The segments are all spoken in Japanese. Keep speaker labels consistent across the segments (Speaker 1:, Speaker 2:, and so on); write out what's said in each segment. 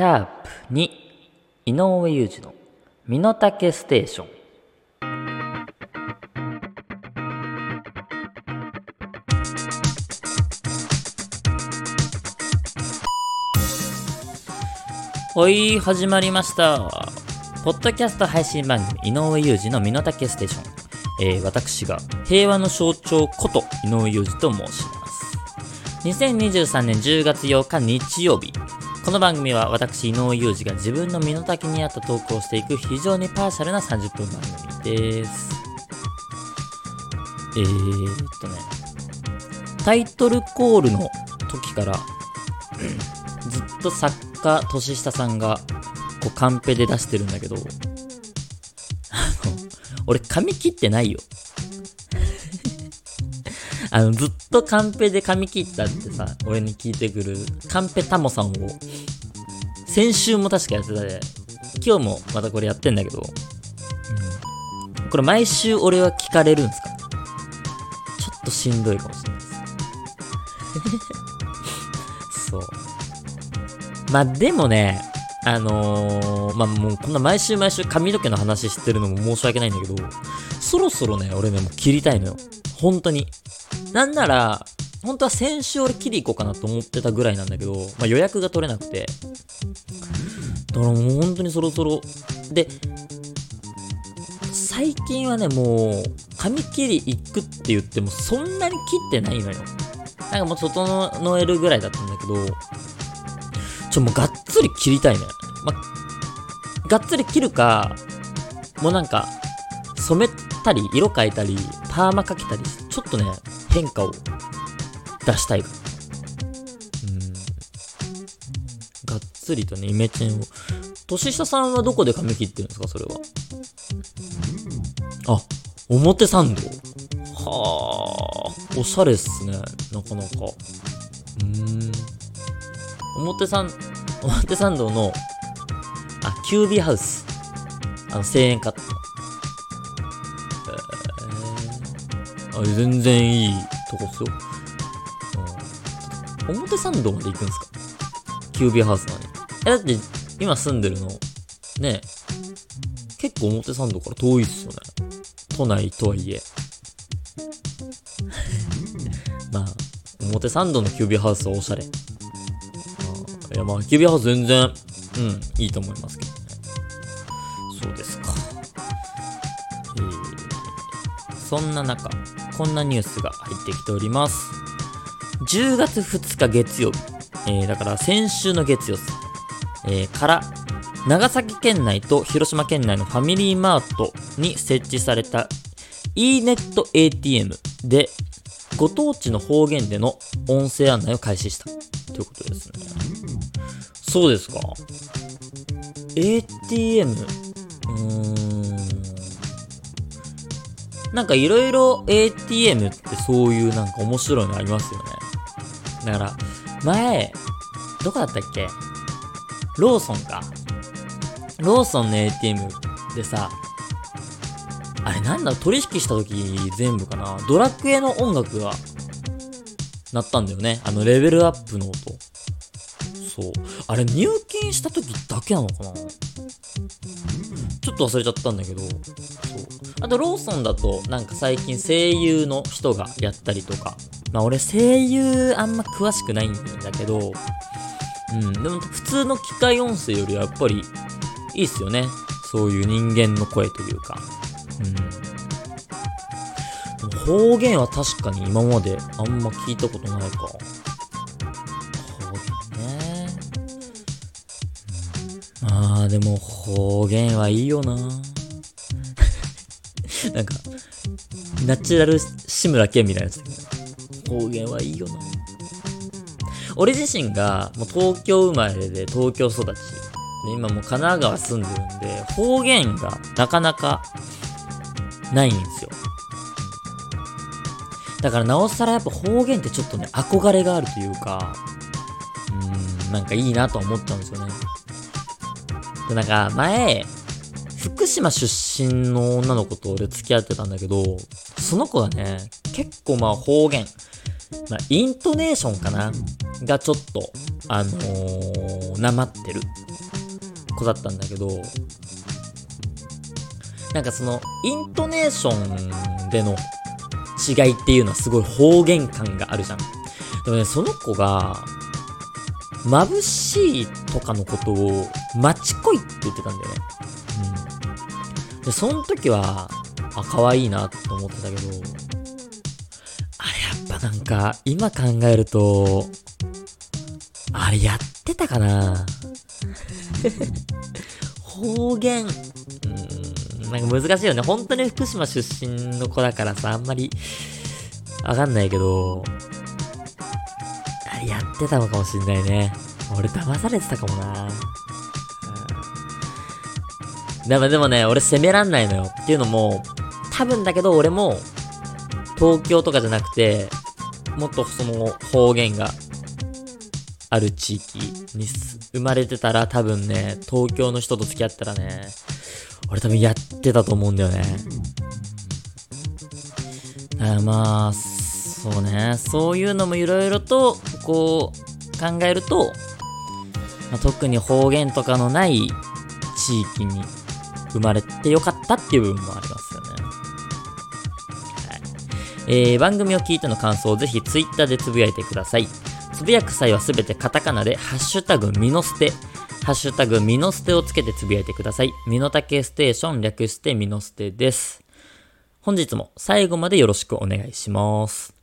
Speaker 1: シャープ2井上裕二の身の丈ステーション。はい始まりました。ポッドキャスト配信番組井上裕二の身の丈ステーション、えー私が平和の象徴こと井上裕二と申します。2023年10月8日日曜日。この番組は私井上裕二が自分の身の丈に合ったトークをしていく非常にパーシャルな30分番組です。えー、っとねタイトルコールの時からずっと作家年下さんがこうカンペで出してるんだけどあの俺髪切ってないよ。あの、ずっとカンペで髪切ったってさ、俺に聞いてくる、カンペタモさんを、先週も確かやってたで、今日もまたこれやってんだけど、うん、これ毎週俺は聞かれるんすか？ちょっとしんどいかもしれないです。そう。まあでもね、あのー、まあもうこんな毎週毎週髪の毛の話してるのも申し訳ないんだけど、そろそろね、俺ね、もう切りたいのよ。本当に。なんなら、本当は先週俺切り行こうかなと思ってたぐらいなんだけど、まあ、予約が取れなくて。だからもう本当にそろそろ。で、最近はね、もう、髪切り行くって言ってもそんなに切ってないのよ。なんかもう整えるぐらいだったんだけど、ちょ、もうがっつり切りたいね。まあ、がっつり切るか、もうなんか、染めたり、色変えたり、パーマかけたり、ちょっとね、変化を出したいかうん。がっつりとね、イメチェンを。年下さんはどこで髪切ってるんですか、それは？あ、表参道。はあ、おしゃれっすね、なかなか。うーん。表参、表参道の、あ、キュービーハウス。あの、1000円カット。あ全然いいとこっすよ。うん、表参道まで行くんですか？キュービーハウスなのに。え、だって、今住んでるの、ね、結構表参道から遠いっすよね。都内とはいえ。まあ、表参道のキュービーハウスはおしゃれ。いや、まあ、キュービーハウス全然、うん、いいと思いますけどね。そうですか。え、そんな中、こんなニュースが入ってきております。10月2日月曜日、えー、だから先週の月曜日、えー、から、長崎県内と広島県内のファミリーマートに設置された e ネット ATM で、ご当地の方言での音声案内を開始したということですね。そうですか。ATM、うーん。なんかいろいろ ATM ってそういうなんか面白いのありますよね。だから、前、どこだったっけ？ローソンか。ローソンの ATM でさ、あれなんだ？取引した時全部かな？ドラクエの音楽が鳴ったんだよね。あのレベルアップの音。そう。あれ入金した時だけなのかな？ちょっと忘れちゃったんだけど。あとローソンだとなんか最近声優の人がやったりとか。まあ俺声優あんま詳しくないんだけど、うん。でも普通の機械音声よりはやっぱりいいっすよね。そういう人間の声というか。うん。方言は確かに今まであんま聞いたことないか。方言ね。ああ、でも方言はいいよな。なんか、ナチュラル志村けんみたいなやつ。方言はいいよな。俺自身がもう東京生まれで東京育ち。で、今もう神奈川住んでるんで、方言がなかなかないんですよ。だからなおさらやっぱ方言ってちょっとね、憧れがあるというか、うーん、なんかいいなと思ったんですよね。で、なんか前、福島出身の女の子と俺付き合ってたんだけど、その子がね、結構まあ方言、まあイントネーションかながちょっと、あのー、なまってる子だったんだけど、なんかその、イントネーションでの違いっていうのはすごい方言感があるじゃん。でもね、その子が、眩しいとかのことを、マチコイって言ってたんだよね。で、その時は、あ、可愛いなと思ってたけど、あれやっぱなんか、今考えると、あれやってたかな方言、うん、なんか難しいよね。本当に福島出身の子だからさ、あんまり、わかんないけど、あれやってたのかもしんないね。俺騙されてたかもな。でもでもね、俺責めらんないのよ。っていうのも、多分だけど俺も、東京とかじゃなくて、もっとその方言がある地域に生まれてたら多分ね、東京の人と付き合ったらね、俺多分やってたと思うんだよね。あまあ、そうね、そういうのもいろいろと、こう、考えると、まあ、特に方言とかのない地域に生まれてよかったっていう部分もありますよね。はい。えー、番組を聞いての感想をぜひ Twitter でつぶやいてください。つぶやく際はすべてカタカナで、ハッシュタグミノステ、ハッシュタグミノステをつけてつぶやいてください。ミノタケステーション略してミノステです。本日も最後までよろしくお願いします。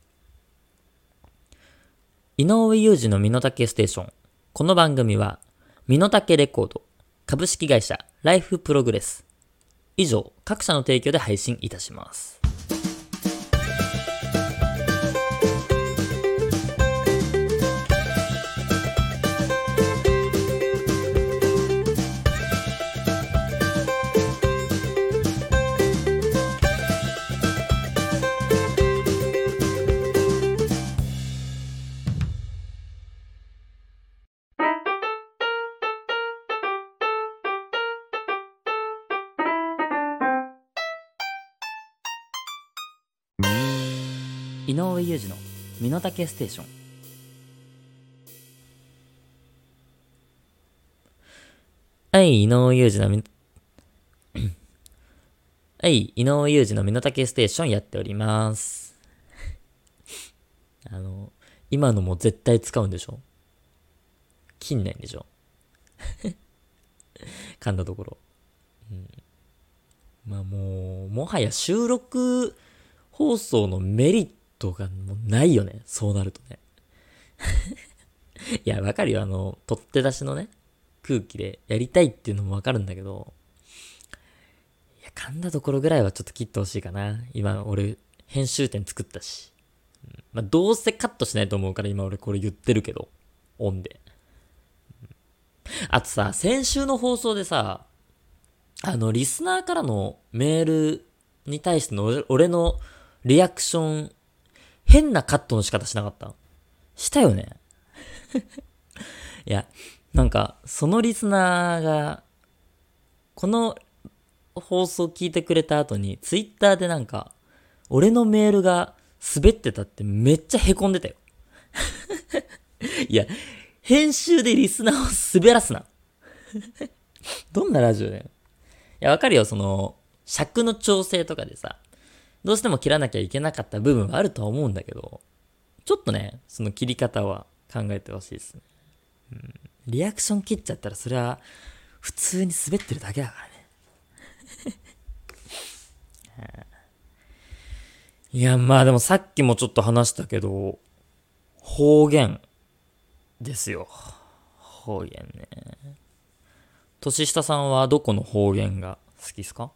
Speaker 1: 井上裕二のミノタケステーション。この番組は、ミノタケレコード、株式会社ライフプログレス。以上、各社の提供で配信いたします。上裕二の身の丈ステーション。はい井上裕二のみ はい井上裕二の身の丈ステーションやっております。あの今のも絶対使うんでしょ？近年でしょ？噛んだところ、うん、まあもうもはや収録放送のメリットがもないよね。そうなるとね。いや、わかるよ。あの、取って出しのね、空気でやりたいっていうのもわかるんだけど、いや、噛んだところぐらいはちょっと切ってほしいかな。今、俺、編集点作ったし。うん、まあ、どうせカットしないと思うから今俺これ言ってるけど、オンで。あとさ、先週の放送でさ、あの、リスナーからのメールに対しての俺のリアクション変なカットの仕方しなかったしたよね。いや、なんか、そのリスナーが、この放送聞いてくれた後に、ツイッターでなんか、俺のメールが滑ってたってめっちゃ凹んでたよ。いや、編集でリスナーを滑らすな。どんなラジオだよ。いや、わかるよ、その、尺の調整とかでさ、どうしても切らなきゃいけなかった部分はあるとは思うんだけど、ちょっとね、その切り方は考えてほしいですね。うん。リアクション切っちゃったらそれは普通に滑ってるだけだからね。いや、まあでもさっきもちょっと話したけど、方言ですよ。方言ね。年下さんはどこの方言が好きですか？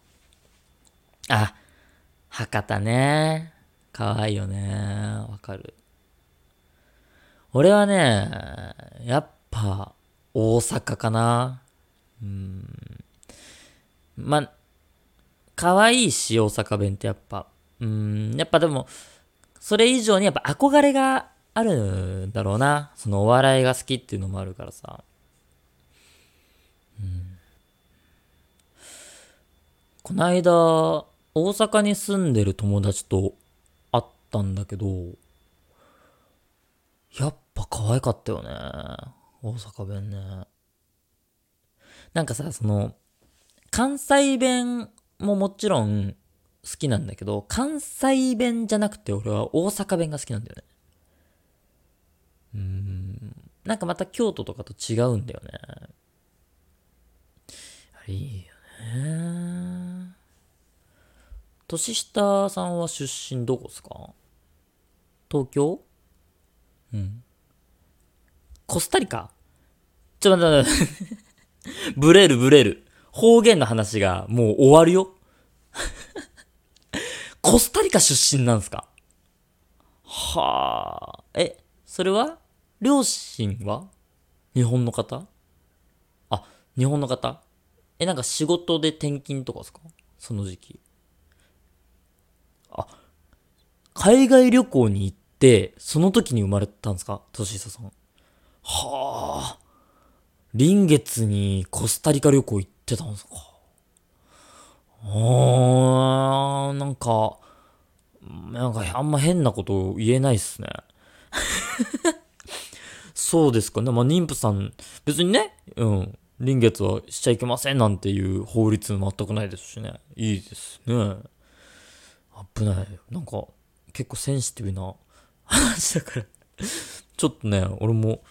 Speaker 1: あ、博多ね。かわいいよね。わかる。俺はね、やっぱ、大阪かな。うん。ま、可愛いし、大阪弁ってやっぱ。うん、やっぱでも、それ以上にやっぱ憧れがあるんだろうな。そのお笑いが好きっていうのもあるからさ。うん。こないだ、大阪に住んでる友達と会ったんだけど、やっぱ可愛かったよね。大阪弁ね。なんかさ、その、関西弁ももちろん好きなんだけど、関西弁じゃなくて俺は大阪弁が好きなんだよね。うーん。なんかまた京都とかと違うんだよね。あれいいよね。年下さんは出身どこですか？東京？うん。コスタリカ？ちょっと待って待って。ブレるブレる。方言の話がもう終わるよ。コスタリカ出身なんすか？はあ。え、それは？両親は？日本の方？あ、日本の方？え、なんか仕事で転勤とかですか？その時期。あ、海外旅行に行って、その時に生まれたんですか？年下さん。はあ。臨月にコスタリカ旅行行ってたんですか？あー、なんか、なんかあんま変なこと言えないっすね。そうですかね。まあ、妊婦さん、別にね、うん。臨月はしちゃいけませんなんていう法律全くないですしね。いいですね。危ない。なんか、結構センシティブな話だから。ちょっとね、俺も、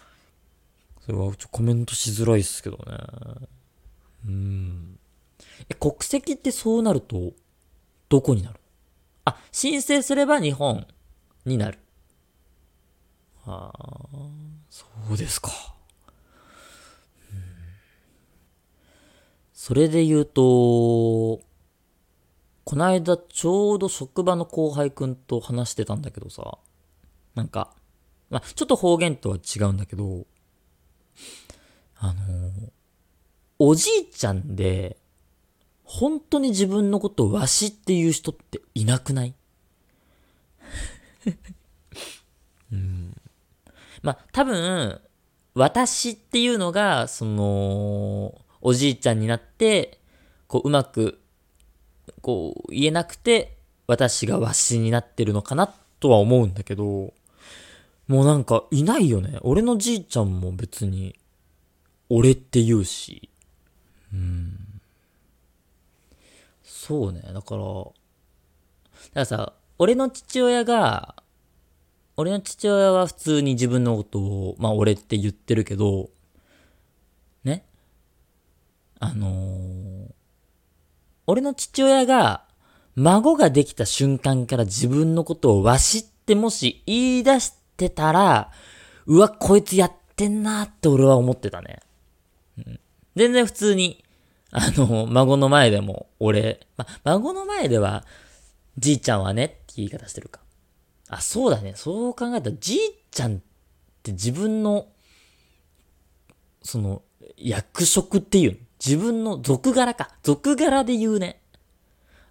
Speaker 1: それはちょコメントしづらいっすけどね。うん。え、国籍ってそうなると、どこになる？あ、申請すれば日本になる。ああ、そうですか。うんそれで言うと、この間ちょうど職場の後輩くんと話してたんだけどさ、なんか、まあ、ちょっと方言とは違うんだけど、あのおじいちゃんで、本当に自分のことをわしっていう人っていなくない？うん。まあ、多分、私っていうのが、その、おじいちゃんになって、こう、うまく、こう、言えなくて、私がわしになってるのかなとは思うんだけど、もうなんか、いないよね。俺のじいちゃんも別に、俺って言うし。うん。そうね。だから、だからさ、俺の父親が、俺の父親は普通に自分のことを、まあ俺って言ってるけど、ね。あのー俺の父親が、孫ができた瞬間から自分のことをわしってもし言い出してたら、うわ、こいつやってんなって俺は思ってたね。うん全然普通に、あの、孫の前でも俺、ま、孫の前では、じいちゃんはねって言い方してるか。あ、そうだね。そう考えたら、じいちゃんって自分の、その、役職っていうの？自分の俗柄か。俗柄で言うね。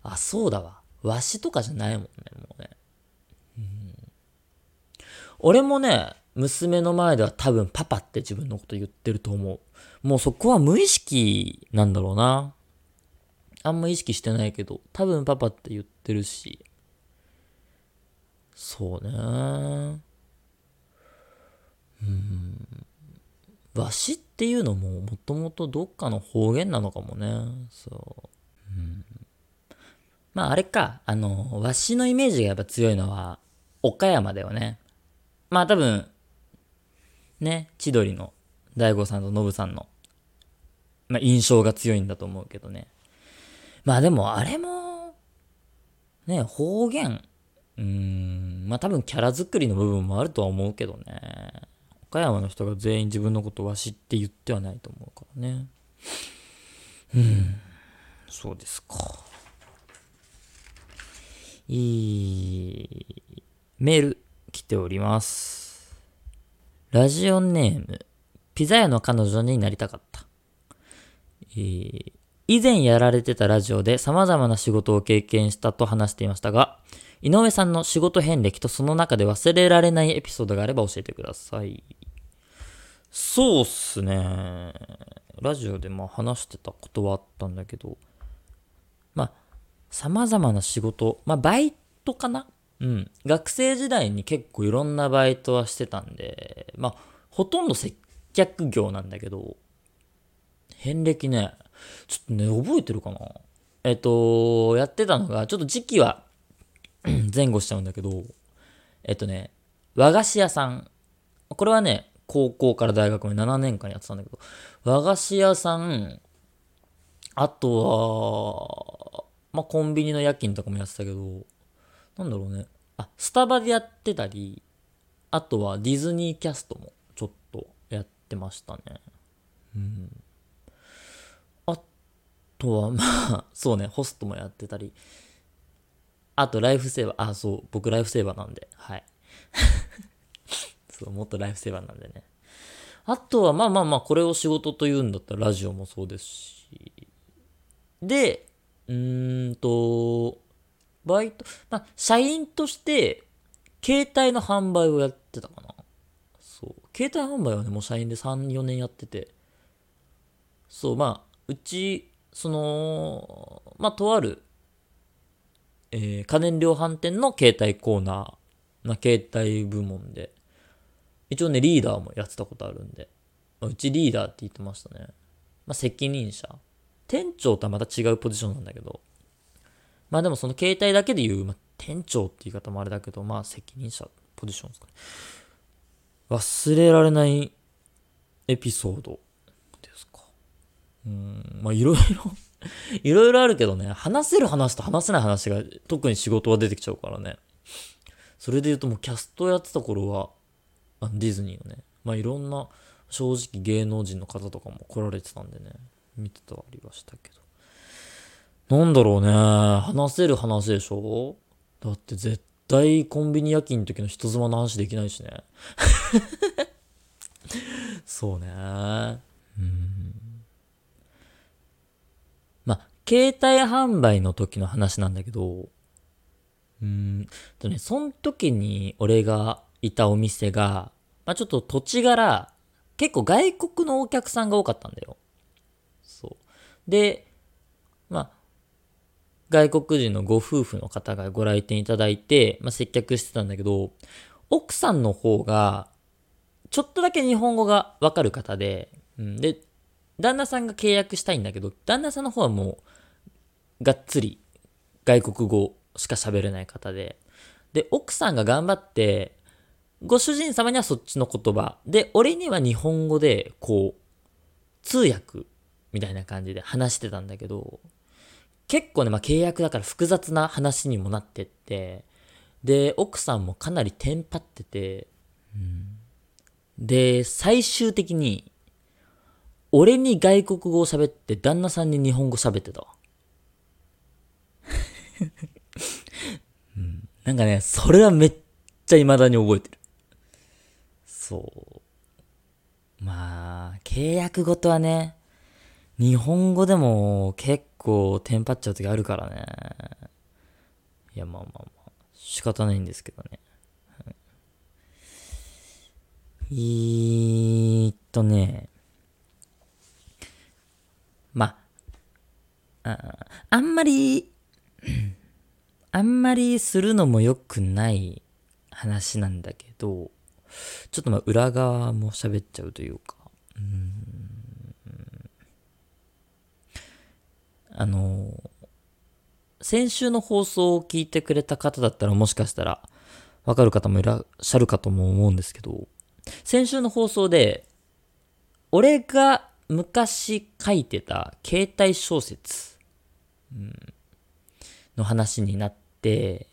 Speaker 1: あ、そうだわ。わしとかじゃないもんね、もうね。うん俺もね、娘の前では多分パパって自分のこと言ってると思う。もうそこは無意識なんだろうな。あんま意識してないけど、多分パパって言ってるし。そうね。うん。わしってていうのももともとどっかの方言なのかもね。そう。うん。まああれか、あの、わしのイメージがやっぱ強いのは、岡山だよね。まあ多分、ね、千鳥の大悟さんとノブさんの、まあ印象が強いんだと思うけどね。まあでもあれも、ね、方言、うん、まあ多分キャラ作りの部分もあるとは思うけどね。岡山の人が全員自分のことわしって言ってはないと思うからね。うん、そうですか。いい、メール来ております。ラジオネーム、ピザ屋の彼女になりたかった。えー以前やられてたラジオで様々な仕事を経験したと話していましたが、井上さんの仕事遍歴とその中で忘れられないエピソードがあれば教えてください。そうっすね。ラジオでまあ話してたことはあったんだけど、まあ、様々な仕事、まあバイトかな？うん。学生時代に結構いろんなバイトはしてたんで、まあ、ほとんど接客業なんだけど、遍歴ね、ちょっとね、覚えてるかな？えっと、やってたのが、ちょっと時期は 前後しちゃうんだけど、えっとね、和菓子屋さん。これはね、高校から大学まで7年間やってたんだけど、和菓子屋さん、あとは、まあ、コンビニの夜勤とかもやってたけど、なんだろうね。あ、スタバでやってたり、あとはディズニーキャストもちょっとやってましたね。うん。あとは、まあ、そうね、ホストもやってたり。あと、ライフセーバー。あ、そう、僕ライフセーバーなんで、はい。そう、もっとライフセーバーなんでね。あとは、まあまあまあ、これを仕事と言うんだったらラジオもそうですし。で、うーんと、バイト、まあ、社員として、携帯の販売をやってたかな。そう。携帯販売はね、もう社員で3、4年やってて。そう、まあ、うち、その、まあ、とある、えー家電量販店の携帯コーナー、な携帯部門で、一応ね、リーダーもやってたことあるんで、うちリーダーって言ってましたね。まあ、責任者。店長とはまた違うポジションなんだけど、まあでもその携帯だけで言う、まあ、店長って言い方もあれだけど、まあ責任者ポジションですかね。忘れられないエピソードですか。うん、まあいろいろ いろいろあるけどね、話せる話と話せない話が特に仕事は出てきちゃうからね。それで言うともうキャストやってた頃は、あディズニーのね、まあいろんな正直芸能人の方とかも来られてたんでね、見てたりはしたけど。なんだろうね、話せる話でしょ？だって絶対コンビニ夜勤の時の人妻の話できないしね。そうね。うん。まあ、携帯販売の時の話なんだけど、うんとね、その時に俺がいたお店が、まあちょっと土地柄、結構外国のお客さんが多かったんだよ。そう。で、まあ、外国人のご夫婦の方がご来店いただいて、まあ、接客してたんだけど、奥さんの方が、ちょっとだけ日本語がわかる方で、うん、で、旦那さんが契約したいんだけど、旦那さんの方はもう、がっつり外国語しか喋れない方で、で、奥さんが頑張って、ご主人様にはそっちの言葉、で、俺には日本語で、こう、通訳みたいな感じで話してたんだけど、結構ね、まあ、契約だから複雑な話にもなってって、で、奥さんもかなりテンパってて、で、最終的に、俺に外国語を喋って、旦那さんに日本語喋ってたわ。なんかね、それはめっちゃ未だに覚えてる。そう。まあ、契約ごとはね、日本語でも結構テンパっちゃう時あるからね。いや、まあまあまあ、仕方ないんですけどね。はい、えーっとね、まあ、ああんまり、あんまりするのも良くない話なんだけど、ちょっとまあ裏側も喋っちゃうというか、うん。あの、先週の放送を聞いてくれた方だったらもしかしたらわかる方もいらっしゃるかとも思うんですけど、先週の放送で、俺が昔書いてた携帯小説、うんの話になって、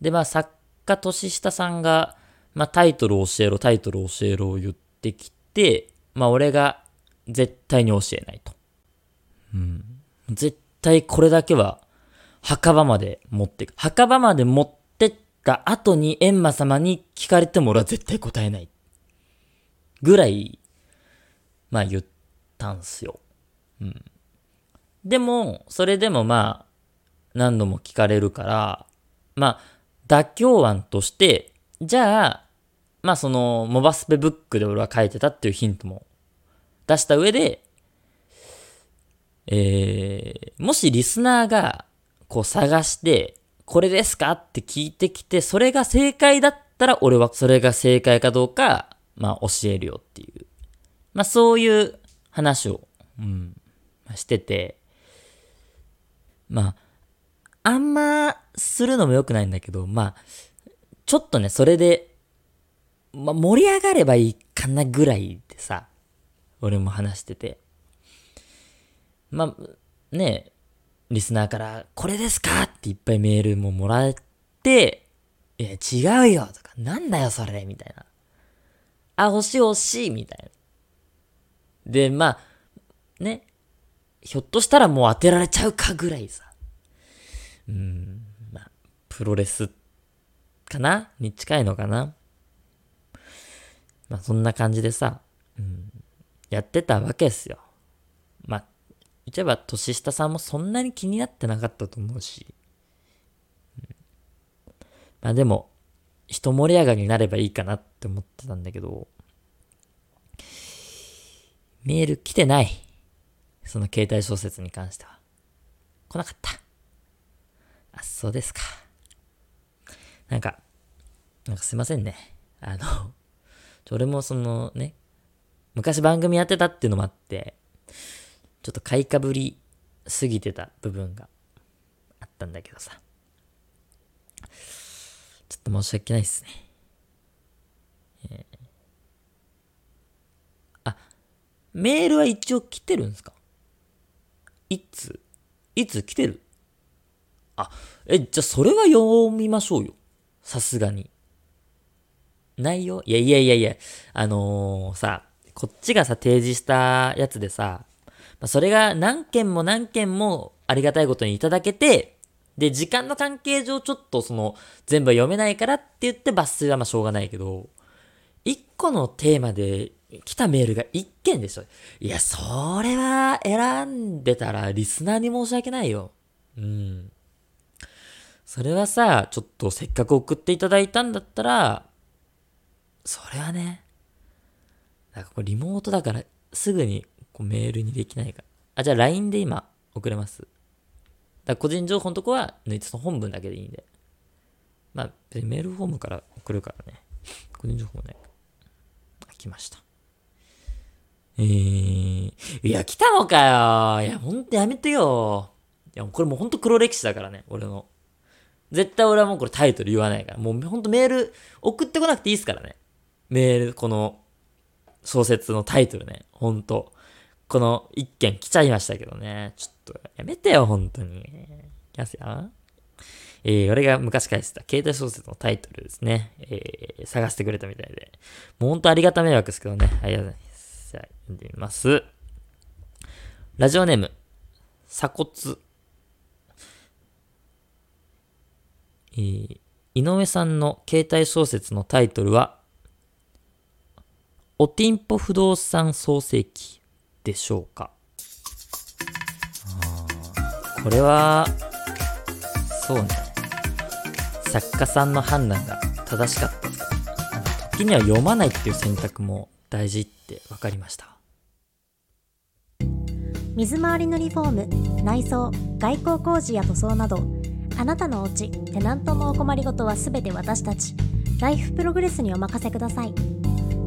Speaker 1: で、まあ作家年下さんが、まあタイトル教えろ、タイトル教えろを言ってきて、まあ俺が絶対に教えないと。うん。絶対これだけは墓場まで持ってく。墓場まで持ってった後に閻魔様に聞かれても俺は絶対答えない。ぐらい、まあ言ったんすよ。うん。でも、それでもまあ、何度も聞かれるから、まあ、妥協案として、じゃあ、まあその、モバスペブックで俺は書いてたっていうヒントも出した上で、えー、もしリスナーが、こう探して、これですかって聞いてきて、それが正解だったら俺はそれが正解かどうか、まあ教えるよっていう。まあそういう話を、うん、してて、まあ、あんまするのも良くないんだけど、まあ、ちょっとね、それで、ま盛り上がればいいかなぐらいでさ、俺も話してて。まあ、ねリスナーから、これですかっていっぱいメールももらって、いや、違うよとか、なんだよそれみたいな。あ、欲しい欲しいみたいな。で、まあ、ね、ひょっとしたらもう当てられちゃうかぐらいさ。うん、まあ、プロレスってかな？に近いのかな？まあ、そんな感じでさ、うん、やってたわけですよ。まあ、言っちゃえば年下さんもそんなに気になってなかったと思うし。うん、まあでも、一盛り上がりになればいいかなって思ってたんだけど、メール来てない。その携帯小説に関しては。来なかった。あ、そうですか。なんか、なんかすいませんね。あの、俺もそのね、昔番組やってたっていうのもあって、ちょっと買いかぶりすぎてた部分があったんだけどさ。ちょっと申し訳ないっすね。えー、あ、メールは一応来てるんですか？いつ？いつ来てる？あ、え、じゃあそれは読みましょうよ。さすがに。内容いやいやいやいや、あのー、さ、こっちがさ、提示したやつでさ、ま、それが何件も何件もありがたいことにいただけて、で、時間の関係上ちょっとその、全部読めないからって言って抜粋はまあしょうがないけど、一個のテーマで来たメールが一件でしょ。いや、それは選んでたらリスナーに申し訳ないよ。うん。それはさ、ちょっとせっかく送っていただいたんだったら、それはね、なんかこれリモートだからすぐにこうメールにできないから。あ、じゃあ LINE で今送れます。だ個人情報のとこは抜いてその本文だけでいいんで。まあ、メールフォームから送るからね。個人情報ね。来ました。えー、いや、来たのかよ。いや、ほんとやめてよ。いや、これもうほんと黒歴史だからね、俺の。絶対俺はもうこれタイトル言わないから。もうほんとメール送ってこなくていいっすからね。メール、この小説のタイトルね。ほんと。この一件来ちゃいましたけどね。ちょっとやめてよ、本当に。いきますよ。えー、俺が昔書いてた携帯小説のタイトルですね。えー、探してくれたみたいで。もうほんとありがた迷惑ですけどね。ありがとうございます。じゃあ、読んでみます。ラジオネーム、鎖骨。えー、井上さんの携帯小説のタイトルは、おティンポ不動産創世記でしょうかこれは、そうね。作家さんの判断が正しかった。時には読まないっていう選択も大事って分かりました。
Speaker 2: 水回りのリフォーム、内装、外交工事や塗装など、あなたのお家、テナントのお困りごとはすべて私たち、ライフプログレスにお任せください。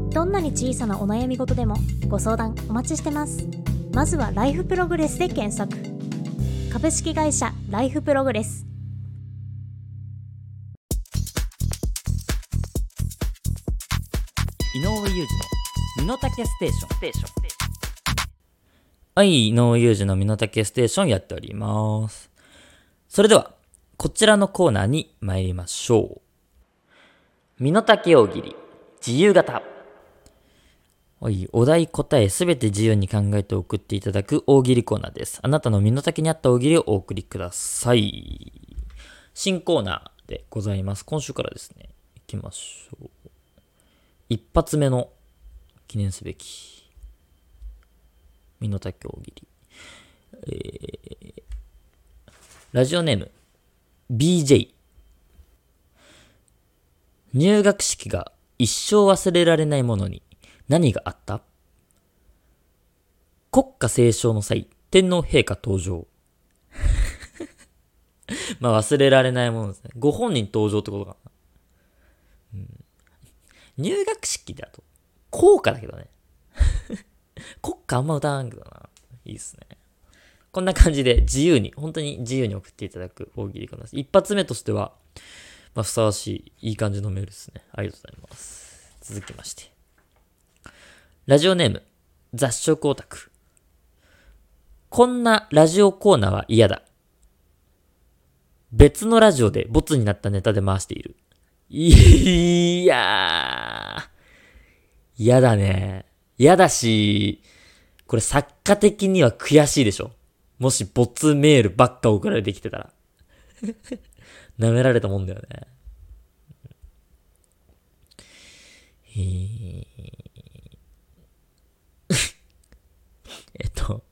Speaker 2: どんなに小さなお悩み事でもご相談お待ちしてます。まずはライフプログレスで検索。株式会社ライフプログレス。
Speaker 1: 井上裕二の身の丈ステーション。ステーション。はい井上裕二の身の丈ステーションやっております。それではこちらのコーナーに参りましょう身の丈大喜利自由形はい。お題答えすべて自由に考えて送っていただく大喜利コーナーです。あなたの身の丈に合った大喜利をお送りください。新コーナーでございます。今週からですね、行きましょう。一発目の記念すべき身の丈大喜利。えー、ラジオネーム BJ 入学式が一生忘れられないものに何があった？国歌斉唱の際、天皇陛下登場。まあ忘れられないものですね。ご本人登場ってことかな。うん、入学式だと、校歌だけどね。国歌あんま歌わんけどな。いいっすね。こんな感じで自由に、本当に自由に送っていただく大喜利かな。一発目としては、まあ、ふさわしい、いい感じのメールですね。ありがとうございます。続きまして。ラジオネーム、雑食オタク。こんなラジオコーナーは嫌だ。別のラジオでボツになったネタで回している。いやー。嫌だね。嫌だし、これ作家的には悔しいでしょ。もしボツメールばっか送られてきてたら。舐められたもんだよね。へ えっと、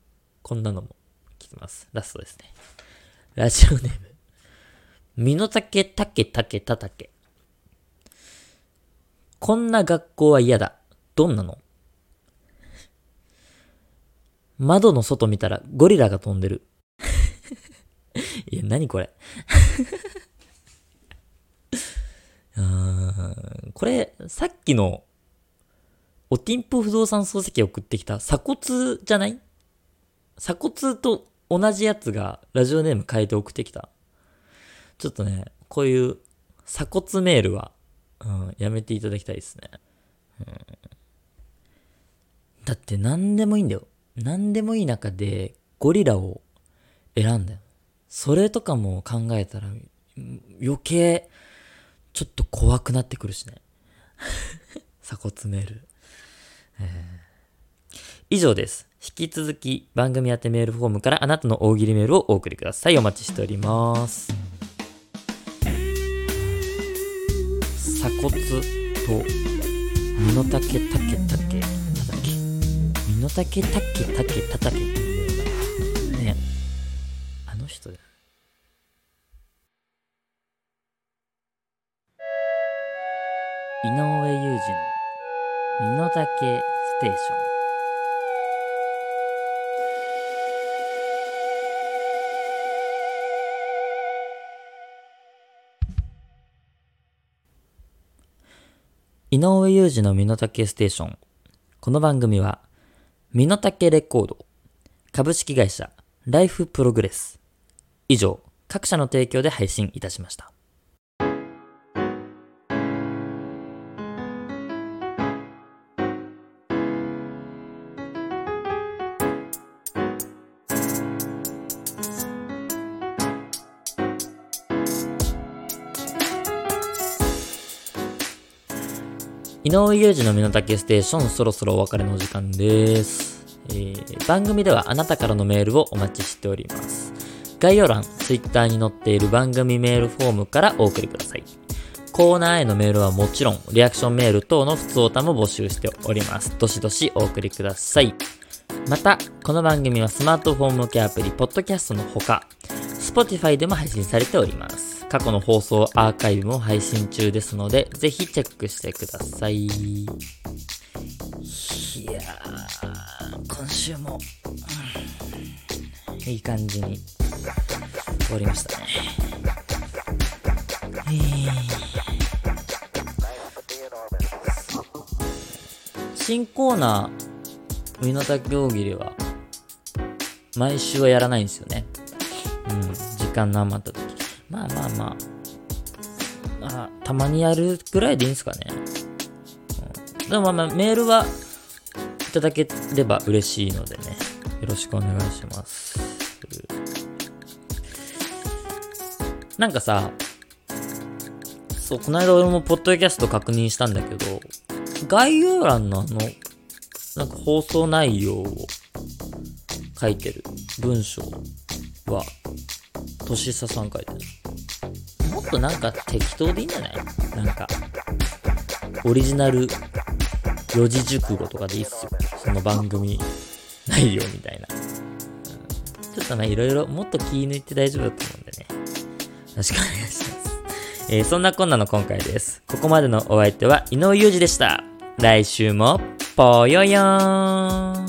Speaker 1: こんなのも聞きます。ラストですね。ラジオネーム。身の丈たけたけたたけ。こんな学校は嫌だ。どんなの？窓の外見たらゴリラが飛んでる。いや、何これこれ、さっきの、おティンプ不動産漱石送ってきた鎖骨じゃない？鎖骨と同じやつがラジオネーム変えて送ってきた。ちょっとね、こういう鎖骨メールは、うん、やめていただきたいですね。うん、だって何でもいいんだよ。何でもいい中でゴリラを選んだよ。それとかも考えたら余計ちょっと怖くなってくるしね。鎖骨メール、えー。以上です。引き続き番組宛てメールフォームからあなたの大喜利メールをお送りください。お待ちしております。鎖骨と身の丈丈丈身の丈丈丈たたけっていうねあの人だ井上裕二の身の丈ステーション井上裕二の身の丈ステーション。この番組は、身の丈レコード、株式会社、ライフプログレス。以上、各社の提供で配信いたしました。井上裕二の身の丈ステーション、そろそろお別れの時間です。えー、番組ではあなたからのメールをお待ちしております。概要欄、Twitter に載っている番組メールフォームからお送りください。コーナーへのメールはもちろん、リアクションメール等の普通歌も募集しております。どしどしお送りください。また、この番組はスマートフォン向けアプリ、ポッドキャストのほか、Spotify でも配信されております。過去の放送アーカイブも配信中ですので、ぜひチェックしてください。いやー、今週も、うん、いい感じに終わりましたね。え新コーナー、身の丈大喜利は、毎週はやらないんですよね。うん、時間の余った時。まあまあまあ、まあ、たまにやるぐらいでいいんすかね。うん、でもまあまあ、メールはいただければ嬉しいのでね、よろしくお願いします。なんかさ、そう、この間俺もポッドキャスト確認したんだけど、概要欄のあの、なんか放送内容を書いてる文章は、としささん書いてる。もっとなんか適当でいいんじゃない？なんか、オリジナル四字熟語とかでいいっすよ。その番組内容みたいな。ちょっとね、いろいろもっと気抜いて大丈夫だと思うんでね。よろしくお願いします。えー、そんなこんなの今回です。ここまでのお相手は井上裕二でした。来週も、ぽよよーん。